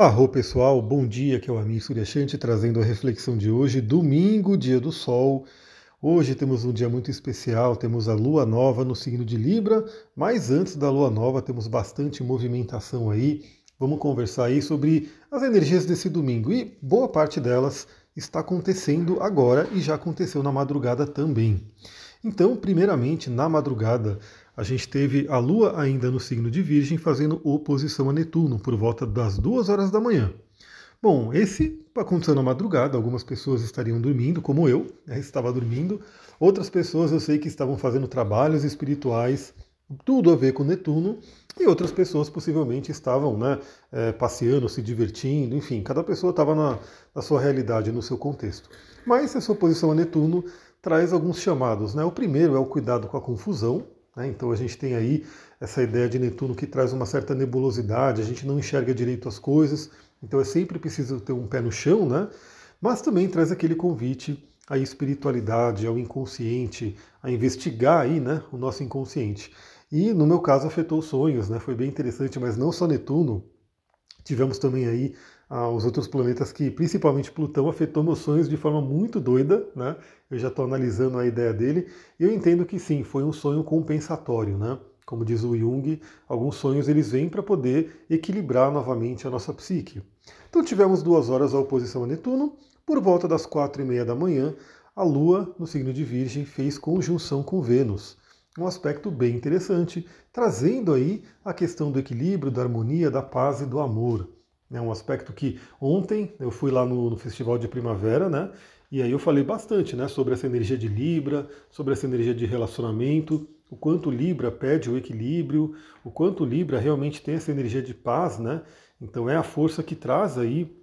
Arro pessoal, bom dia, que é o Amir Suryashanti trazendo a reflexão de hoje, domingo, dia do sol. Hoje temos um dia muito especial, temos a lua nova no signo de Libra, mas antes da lua nova temos bastante movimentação aí. Vamos conversar aí sobre as energias desse domingo e boa parte delas está acontecendo agora e já aconteceu na madrugada também. Então, primeiramente, na madrugada, a gente teve a Lua ainda no signo de Virgem fazendo oposição a Netuno por volta das duas horas da manhã. Bom, esse aconteceu na madrugada, algumas pessoas estariam dormindo, como eu, né, estava dormindo. Outras pessoas eu sei que estavam fazendo trabalhos espirituais, tudo a ver com Netuno, e outras pessoas possivelmente estavam né, é, passeando, se divertindo, enfim, cada pessoa estava na, na, sua realidade, no seu contexto. Mas essa oposição a Netuno traz alguns chamados. Né? O primeiro é o cuidado com a confusão, né? Então a gente tem aí essa ideia de Netuno que traz uma certa nebulosidade, a gente não enxerga direito as coisas, então é sempre preciso ter um pé no chão, né? mas também traz aquele convite à espiritualidade, ao inconsciente, a investigar aí, né, o nosso inconsciente. E no meu caso afetou os sonhos, né? Foi bem interessante, mas não só Netuno. Tivemos também aí ah, os outros planetas que, principalmente Plutão, afetou meus sonhos de forma muito doida, né? Eu já estou analisando a ideia dele e eu entendo que sim, foi um sonho compensatório, né? Como diz o Jung, alguns sonhos eles vêm para poder equilibrar novamente a nossa psique. Então tivemos duas horas a oposição a Netuno. Por volta das quatro e meia da manhã, a Lua, no signo de Virgem, fez conjunção com Vênus. Um aspecto bem interessante, trazendo aí a questão do equilíbrio, da harmonia, da paz e do amor. É um aspecto que ontem eu fui lá no, no, Festival de Primavera, né? E aí eu falei bastante né, sobre essa energia de Libra, sobre essa energia de relacionamento, o quanto Libra pede o equilíbrio, o quanto Libra realmente tem essa energia de paz, né? Então é a força que traz aí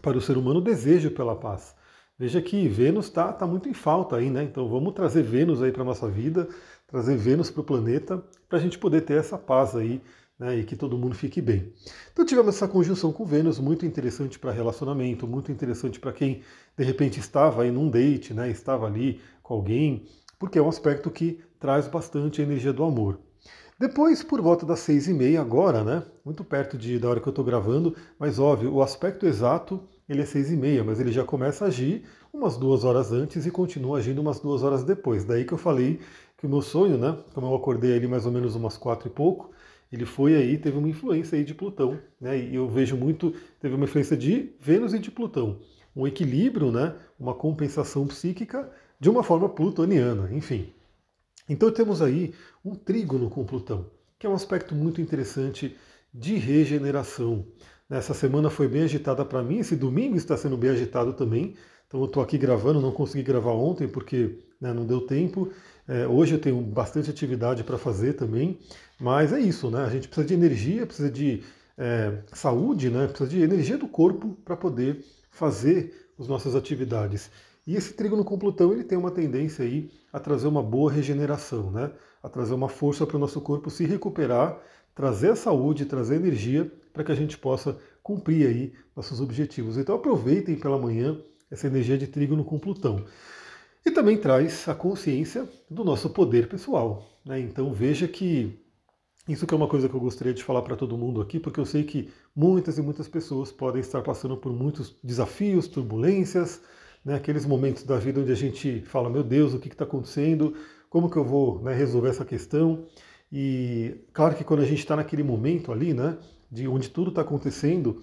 para o ser humano o desejo pela paz. Veja que Vênus está tá muito em falta aí, né? Então vamos trazer Vênus aí para a nossa vida, trazer Vênus para o planeta, para a gente poder ter essa paz aí né, e que todo mundo fique bem. Então tivemos essa conjunção com Vênus, muito interessante para relacionamento, muito interessante para quem de repente estava aí num date, né, estava ali com alguém, porque é um aspecto que traz bastante a energia do amor. Depois, por volta das seis e meia agora, né, muito perto de, da hora que eu estou gravando, mas óbvio, o aspecto exato ele é seis e meia, mas ele já começa a agir umas duas horas antes e continua agindo umas duas horas depois. Daí que eu falei que o meu sonho, né, como eu acordei ali mais ou menos umas quatro e pouco, ele foi aí, teve uma influência aí de Plutão, né? E eu vejo muito, teve uma influência de Vênus e de Plutão. Um equilíbrio, né? Uma compensação psíquica de uma forma plutoniana, enfim. Então temos aí um trígono com Plutão, que é um aspecto muito interessante de regeneração. Essa semana foi bem agitada para mim, esse domingo está sendo bem agitado também. Então eu estou aqui gravando, não consegui gravar ontem porque né, não deu tempo. É, hoje eu tenho bastante atividade para fazer também, mas é isso, né? A gente precisa de energia, precisa de é, saúde, né? Precisa de energia do corpo para poder fazer as nossas atividades. E esse trígono com Plutão ele tem uma tendência aí a trazer uma boa regeneração, né? A trazer uma força para o nosso corpo se recuperar, trazer a saúde, trazer energia para que a gente possa cumprir aí nossos objetivos. Então aproveitem pela manhã essa energia de trígono com Plutão. E também traz a consciência do nosso poder pessoal. Né? Então veja que isso que é uma coisa que eu gostaria de falar para todo mundo aqui, porque eu sei que muitas e muitas pessoas podem estar passando por muitos desafios, turbulências, né? aqueles momentos da vida onde a gente fala, meu Deus, o que está acontecendo? Como que eu vou né, resolver essa questão? E claro que quando a gente está naquele momento ali, né, de onde tudo está acontecendo,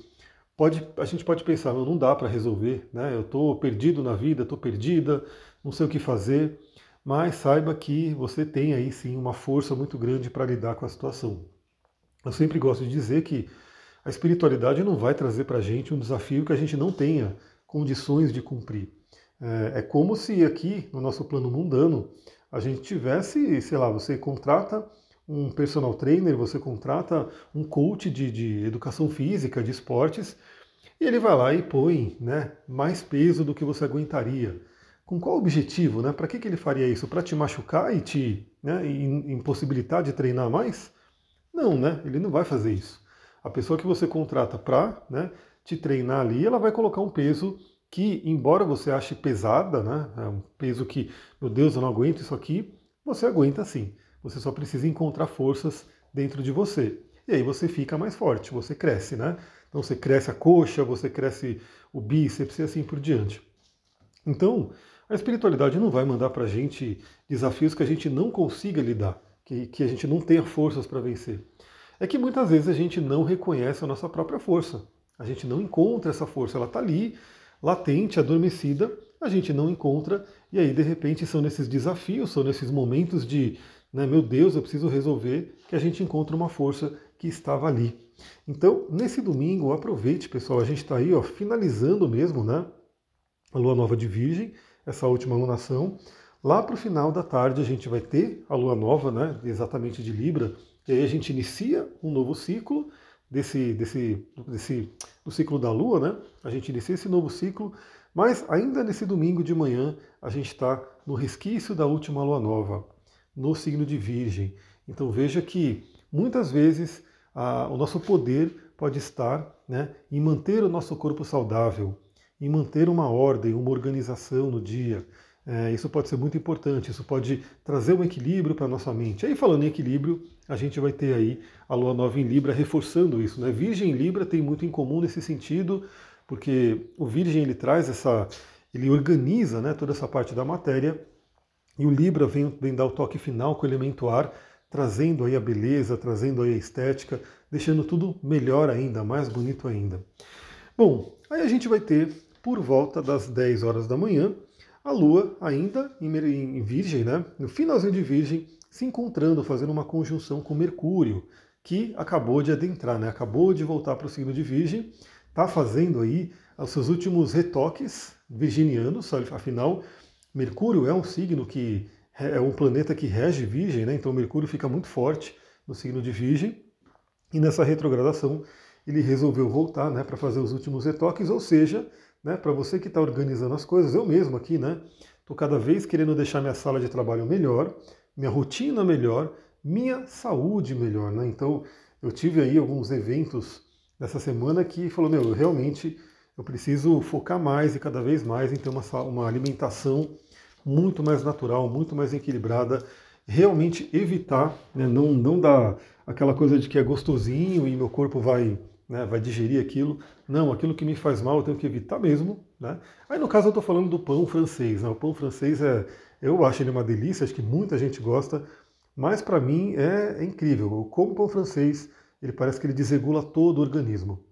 pode, a gente pode pensar, não dá para resolver, né? Eu estou perdido na vida, estou perdida, não sei o que fazer, mas saiba que você tem aí sim uma força muito grande para lidar com a situação. Eu sempre gosto de dizer que a espiritualidade não vai trazer para a gente um desafio que a gente não tenha condições de cumprir. É, é como se aqui no nosso plano mundano a gente tivesse, sei lá, você contrata um personal trainer, você contrata um coach de, de educação física, de esportes, e ele vai lá e põe né, mais peso do que você aguentaria. Com qual objetivo? Né? Para que, que ele faria isso? Para te machucar e te né, impossibilitar de treinar mais? Não, né? Ele não vai fazer isso. A pessoa que você contrata para né, te treinar ali, ela vai colocar um peso que, embora você ache pesada, né, é um peso que, meu Deus, eu não aguento isso aqui, você aguenta sim. Você só precisa encontrar forças dentro de você. e aí você fica mais forte, você cresce, né? Então você cresce a coxa, você cresce o bíceps e assim por diante. Então, a espiritualidade não vai mandar para a gente desafios que a gente não consiga lidar, que, que a gente não tenha forças para vencer. É que muitas vezes a gente não reconhece a nossa própria força. A gente não encontra essa força, ela está ali, latente, adormecida, a gente não encontra, e aí de repente são nesses desafios, são nesses momentos de, né, meu Deus, eu preciso resolver, que a gente encontra uma força que estava ali. Então, nesse domingo, aproveite, pessoal, a gente está aí, ó, finalizando mesmo, né, a lua nova de Virgem, essa última lunação. Lá para o final da tarde a gente vai ter a lua nova, né, exatamente de Libra, e aí a gente inicia um novo ciclo desse, desse, desse do ciclo da Lua, né? A gente inicia esse novo ciclo, mas ainda nesse domingo de manhã a gente está no resquício da última Lua nova, no signo de Virgem. Então veja que muitas vezes a, o nosso poder pode estar né, em manter o nosso corpo saudável, em manter uma ordem, uma organização no dia, é, isso pode ser muito importante, isso pode trazer um equilíbrio para a nossa mente. Aí, falando em equilíbrio, a gente vai ter aí a lua nova em Libra reforçando isso. Né? Virgem e Libra tem muito em comum nesse sentido, porque o Virgem ele traz essa. ele organiza né, toda essa parte da matéria, e o Libra vem, vem dar o toque final com o elemento ar, trazendo aí a beleza, trazendo aí a estética, deixando tudo melhor ainda, mais bonito ainda. Bom, aí a gente vai ter, por volta das 10 horas da manhã, a Lua ainda em Virgem, né, no finalzinho de Virgem, se encontrando, fazendo uma conjunção com Mercúrio, que acabou de adentrar, né, acabou de voltar para o signo de Virgem, está fazendo aí os seus últimos retoques virginianos, afinal, Mercúrio é um signo que é um planeta que rege Virgem, né, então Mercúrio fica muito forte no signo de Virgem, e nessa retrogradação ele resolveu voltar né, para fazer os últimos retoques, ou seja, né, para você que está organizando as coisas, eu mesmo aqui, né? Estou cada vez querendo deixar minha sala de trabalho melhor, minha rotina melhor, minha saúde melhor, né? Então, eu tive aí alguns eventos nessa semana que falou, meu, realmente eu preciso focar mais e cada vez mais em ter uma, uma alimentação muito mais natural, muito mais equilibrada, realmente evitar, né, não, não dar aquela coisa de que é gostosinho e meu corpo vai né, vai digerir aquilo. Não, aquilo que me faz mal eu tenho que evitar mesmo. Né? Aí no caso eu estou falando do pão francês. Né? O pão francês é, eu acho ele uma delícia, acho que muita gente gosta, mas para mim é, é, incrível. Eu como pão francês, ele parece que ele desregula todo o organismo.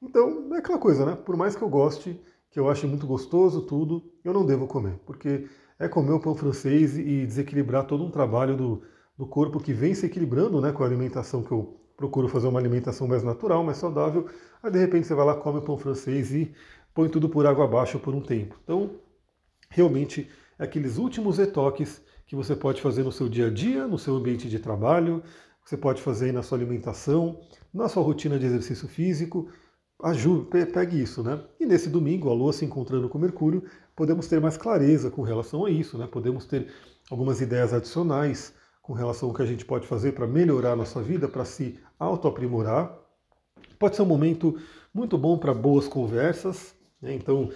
Então é aquela coisa, né? Por mais que eu goste, que eu ache muito gostoso tudo, eu não devo comer, porque é comer o pão francês e desequilibrar todo um trabalho do, do corpo que vem se equilibrando né, com a alimentação que eu procuro fazer uma alimentação mais natural, mais saudável, aí de repente você vai lá, come pão francês e põe tudo por água abaixo por um tempo. Então, realmente, aqueles últimos retoques que você pode fazer no seu dia a dia, no seu ambiente de trabalho, você pode fazer na sua alimentação, na sua rotina de exercício físico, ajude, pegue isso, né? E nesse domingo, a Lua se encontrando com Mercúrio, podemos ter mais clareza com relação a isso, né? Podemos ter algumas ideias adicionais com relação ao que a gente pode fazer para melhorar a nossa vida, para se autoaprimorar. Pode ser um momento muito bom para boas conversas. Né? Então,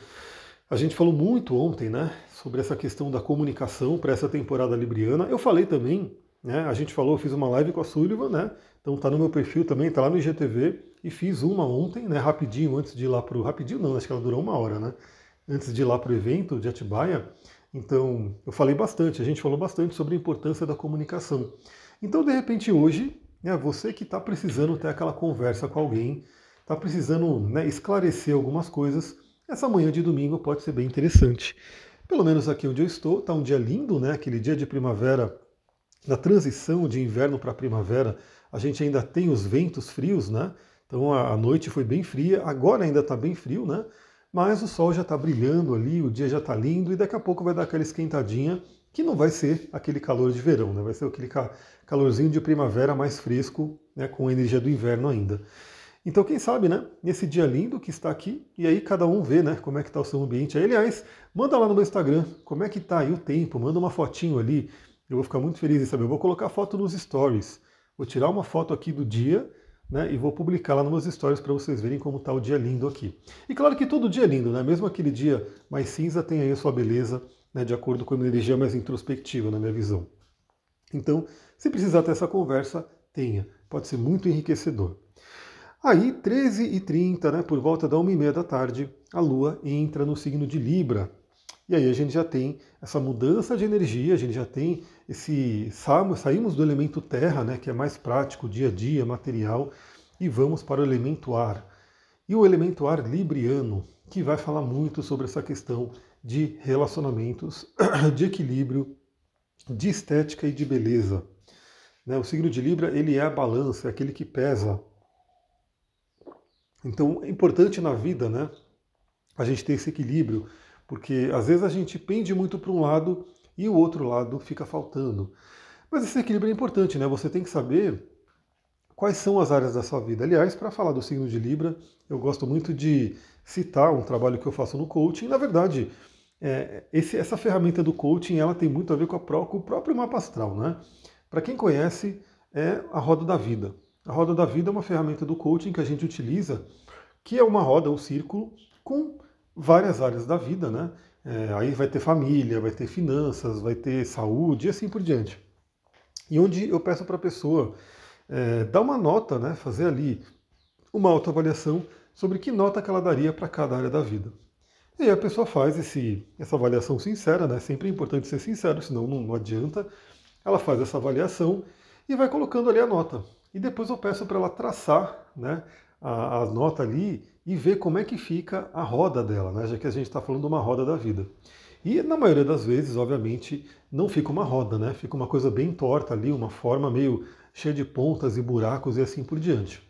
a gente falou muito ontem né, sobre essa questão da comunicação para essa temporada libriana. Eu falei também, né, a gente falou, eu fiz uma live com a Sullivan, né? Então tá no meu perfil também, tá lá no IGTV, e fiz uma ontem, né, rapidinho, antes de ir lá pro. Rapidinho não, acho que ela durou uma hora, né? Antes de ir lá pro evento de Atibaia. Então, eu falei bastante, a gente falou bastante sobre a importância da comunicação. Então, de repente, hoje, né, você que está precisando ter aquela conversa com alguém, está precisando né, esclarecer algumas coisas, essa manhã de domingo pode ser bem interessante. Pelo menos aqui onde eu estou, está um dia lindo, né? Aquele dia de primavera, da transição de inverno para primavera, a gente ainda tem os ventos frios, né? Então a noite foi bem fria, agora ainda está bem frio, né? Mas o sol já está brilhando ali, o dia já está lindo e daqui a pouco vai dar aquela esquentadinha que não vai ser aquele calor de verão, né? vai ser aquele calorzinho de primavera mais fresco, né? com a energia do inverno ainda. Então, quem sabe, né? Nesse dia lindo que está aqui, e aí cada um vê, né? Como é que está o seu ambiente. Aí, aliás, manda lá no meu Instagram como é que está aí o tempo, manda uma fotinho ali. Eu vou ficar muito feliz em saber. Eu vou colocar foto nos stories. Vou tirar uma foto aqui do dia né, e vou publicar lá nos meus stories para vocês verem como está o dia lindo aqui. E claro que todo dia é lindo, né? mesmo aquele dia mais cinza tem aí a sua beleza, né, de acordo com a energia mais introspectiva, na minha visão. Então, se precisar ter essa conversa, tenha. pode ser muito enriquecedor. Aí, 13h30, né, por volta da 1h30 da tarde, a Lua entra no signo de Libra. E aí a gente já tem essa mudança de energia, a gente já tem esse. Saímos do elemento terra, né, que é mais prático, dia a dia, material, e vamos para o elemento ar. E o elemento ar libriano, que vai falar muito sobre essa questão de relacionamentos, de equilíbrio, de estética e de beleza. Né? O signo de Libra ele é a balança, é aquele que pesa. Então é importante na vida, né, a gente ter esse equilíbrio, porque às vezes a gente pende muito para um lado e o outro lado fica faltando. Mas esse equilíbrio é importante, né? Você tem que saber quais são as áreas da sua vida. Aliás, para falar do signo de Libra, eu gosto muito de citar um trabalho que eu faço no coaching. Na verdade, é, esse, essa ferramenta do coaching ela tem muito a ver com, a, com o próprio mapa astral, né? Para quem conhece, é a roda da vida. A roda da vida é uma ferramenta do coaching que a gente utiliza, que é uma roda, um círculo, com várias áreas da vida, né? É, aí vai ter família, vai ter finanças, vai ter saúde e assim por diante. E onde eu peço para a pessoa é, dar uma nota, né? Fazer ali uma autoavaliação sobre que nota que ela daria para cada área da vida. E aí a pessoa faz esse, essa avaliação sincera, né? Sempre é importante ser sincero, senão não, não adianta. Ela faz essa avaliação e vai colocando ali a nota. E depois eu peço para ela traçar né, a, a, nota ali e ver como é que fica a roda dela, né, já que a gente está falando de uma roda da vida. E na maioria das vezes, obviamente, não fica uma roda, né? Fica uma coisa bem torta ali, uma forma meio cheia de pontas e buracos e assim por diante.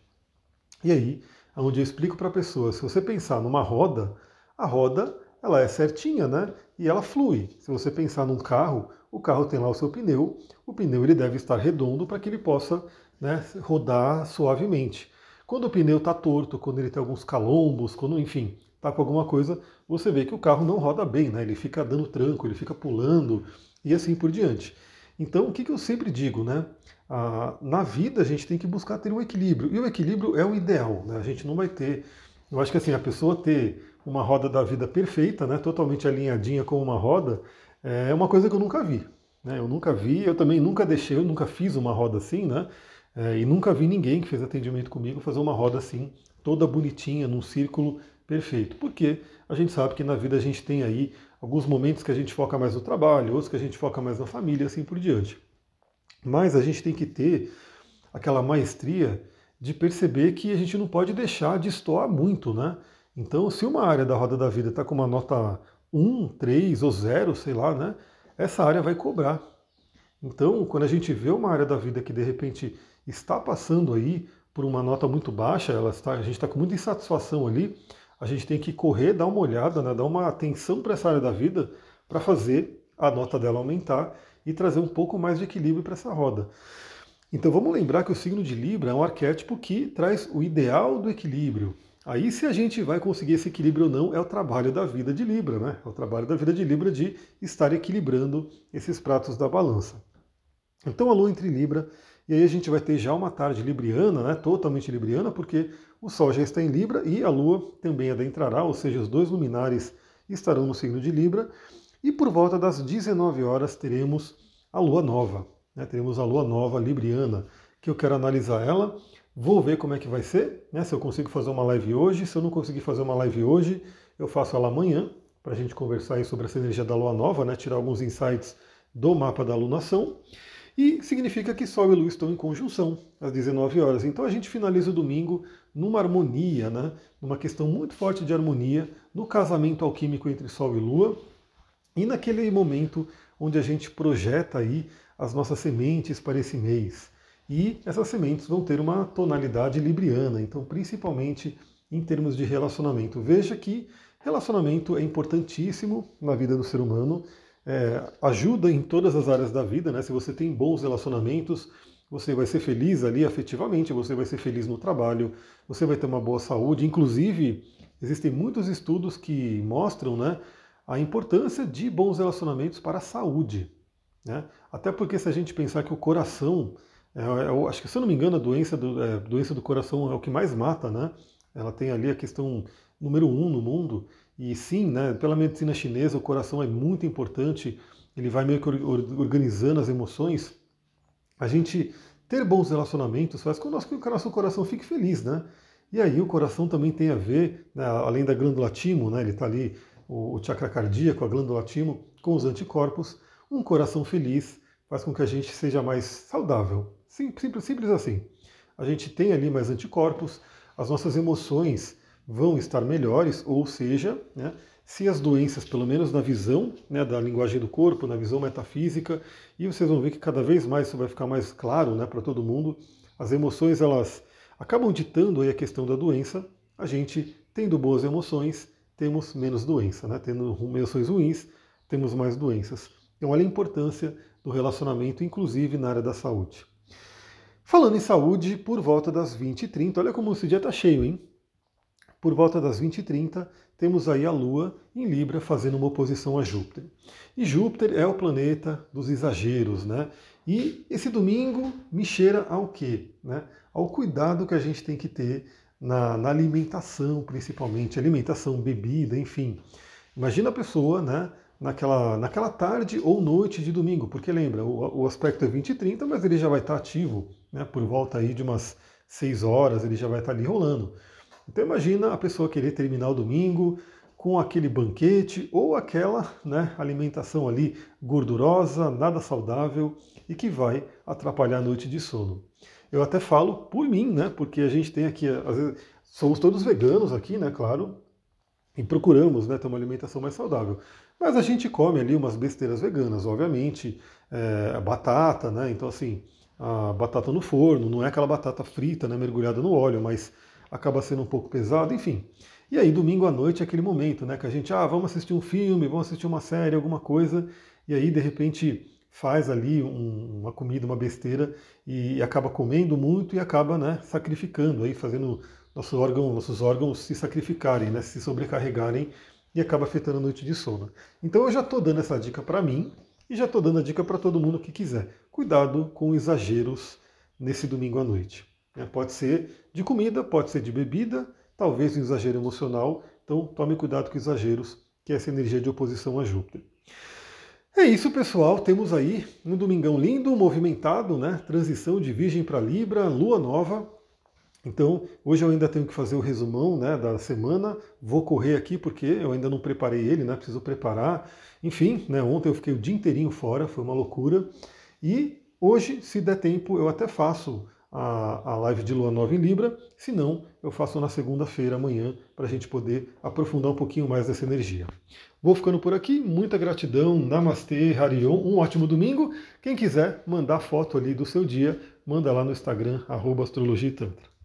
E aí, onde eu explico para a pessoa, se você pensar numa roda, a roda ela é certinha, né? E ela flui. Se você pensar num carro, o carro tem lá o seu pneu, o pneu ele deve estar redondo para que ele possa né, rodar suavemente. Quando o pneu está torto, quando ele tem alguns calombos, quando, enfim, está com alguma coisa, você vê que o carro não roda bem, né? Ele fica dando tranco, ele fica pulando e assim por diante. Então, o que, que eu sempre digo, né? Ah, na vida a gente tem que buscar ter um equilíbrio. E o equilíbrio é o ideal, né? A gente não vai ter. Eu acho que assim, a pessoa ter uma roda da vida perfeita, né, totalmente alinhadinha com uma roda, é uma coisa que eu nunca vi. Né? Eu nunca vi, eu também nunca deixei, eu nunca fiz uma roda assim, né? É, e nunca vi ninguém que fez atendimento comigo fazer uma roda assim, toda bonitinha, num círculo perfeito. Porque a gente sabe que na vida a gente tem aí alguns momentos que a gente foca mais no trabalho, outros que a gente foca mais na família, assim por diante. Mas a gente tem que ter aquela maestria de perceber que a gente não pode deixar de estoar muito, né? Então, se uma área da roda da vida está com uma nota 1, 3 ou 0, sei lá, né? Essa área vai cobrar. Então, quando a gente vê uma área da vida que de repente está passando aí por uma nota muito baixa, ela está, a gente está com muita insatisfação ali, a gente tem que correr, dar uma olhada, né, dar uma atenção para essa área da vida para fazer a nota dela aumentar e trazer um pouco mais de equilíbrio para essa roda. Então vamos lembrar que o signo de Libra é um arquétipo que traz o ideal do equilíbrio, Aí, se a gente vai conseguir esse equilíbrio ou não, é o trabalho da vida de Libra, né? É o trabalho da vida de Libra de estar equilibrando esses pratos da balança. Então, a Lua entre Libra, e aí a gente vai ter já uma tarde libriana, né? Totalmente libriana, porque o Sol já está em Libra e a Lua também adentrará, ou seja, os dois luminares estarão no signo de Libra. E por volta das 19 horas teremos a Lua Nova, né? Teremos a Lua Nova libriana, que eu quero analisar ela Vou ver como é que vai ser, né? Se eu consigo fazer uma live hoje. Se eu não conseguir fazer uma live hoje, eu faço ela amanhã, para a gente conversar sobre essa energia da lua nova, né? Tirar alguns insights do mapa da alunação. E significa que Sol e Lua estão em conjunção às 19 horas. Então a gente finaliza o domingo numa harmonia, né? numa questão muito forte de harmonia, no casamento alquímico entre Sol e Lua, e naquele momento onde a gente projeta aí as nossas sementes para esse mês. E essas sementes vão ter uma tonalidade libriana, então principalmente em termos de relacionamento. Veja que relacionamento é importantíssimo na vida do ser humano, é, ajuda em todas as áreas da vida, né? Se você tem bons relacionamentos, você vai ser feliz ali afetivamente, você vai ser feliz no trabalho, você vai ter uma boa saúde. Inclusive, existem muitos estudos que mostram né, a importância de bons relacionamentos para a saúde. Né? Até porque se a gente pensar que o coração é, eu acho que, se eu não me engano, a doença do, é, doença do coração é o que mais mata, né? Ela tem ali a questão número um no mundo. E sim, né, pela medicina chinesa, o coração é muito importante, ele vai meio que organizando as emoções. A gente ter bons relacionamentos faz com que o nosso coração fique feliz, né? E aí o coração também tem a ver, né, além da glândula timo, né, ele está ali, o, chakra cardíaco, a glândula timo, com os anticorpos. Um coração feliz faz com que a gente seja mais saudável. Simples, simples assim. A gente tem ali mais anticorpos, as nossas emoções vão estar melhores, ou seja, né, se as doenças, pelo menos na visão né, da linguagem do corpo, na visão metafísica, e vocês vão ver que cada vez mais isso vai ficar mais claro né, para todo mundo, as emoções elas acabam ditando aí a questão da doença. A gente, tendo boas emoções, temos menos doença, né? tendo emoções ruins, temos mais doenças. Então, olha a importância do relacionamento, inclusive na área da saúde. Falando em saúde, por volta das 20h30, olha como esse dia está cheio, hein? Por volta das 20h30, temos aí a Lua em Libra fazendo uma oposição a Júpiter. E Júpiter é o planeta dos exageros, né? E esse domingo me cheira ao quê? Né? Ao cuidado que a gente tem que ter na, na alimentação, principalmente, alimentação, bebida, enfim. Imagina a pessoa, né? Naquela, naquela tarde ou noite de domingo, porque lembra, o, o aspecto é 20 e 30, mas ele já vai estar ativo, né, por volta aí de umas 6 horas, ele já vai estar ali rolando. Então imagina a pessoa querer terminar o domingo com aquele banquete ou aquela né, alimentação ali gordurosa, nada saudável e que vai atrapalhar a noite de sono. Eu até falo por mim, né? Porque a gente tem aqui, às vezes, somos todos veganos aqui, né? Claro, e procuramos né, ter uma alimentação mais saudável. Mas a gente come ali umas besteiras veganas, obviamente, é, batata, né? Então assim, a batata no forno, não é aquela batata frita, né, mergulhada no óleo, mas acaba sendo um pouco pesado, enfim. E aí, domingo à noite é aquele momento, né, que a gente, ah, vamos assistir um filme, vamos assistir uma série, alguma coisa, e aí, de repente, faz ali um, uma comida, uma besteira, e, acaba comendo muito e acaba, né, sacrificando, aí, fazendo nossos órgãos, nossos órgãos se sacrificarem, né, se sobrecarregarem, e acaba afetando a noite de sono. Então eu já estou dando essa dica para mim, e já estou dando a dica para todo mundo que quiser. Cuidado com exageros nesse domingo à noite. É, pode ser de comida, pode ser de bebida, talvez um exagero emocional. Então tome cuidado com exageros, que é essa energia de oposição a Júpiter. É isso, pessoal. Temos aí um domingão lindo, movimentado, né? Transição de Virgem para Libra, Lua Nova. Então, hoje eu ainda tenho que fazer o resumão né, da semana. Vou correr aqui porque eu ainda não preparei ele, né? Preciso preparar. Enfim, né, ontem eu fiquei o dia inteirinho fora, foi uma loucura. E hoje, se der tempo, eu até faço a, a live de Lua Nova em Libra, se não, eu faço na segunda-feira, amanhã, para a gente poder aprofundar um pouquinho mais dessa energia. Vou ficando por aqui, muita gratidão, Namastê, Harion, um ótimo domingo. Quem quiser mandar foto ali do seu dia, manda lá no Instagram, Astrologia Tantra.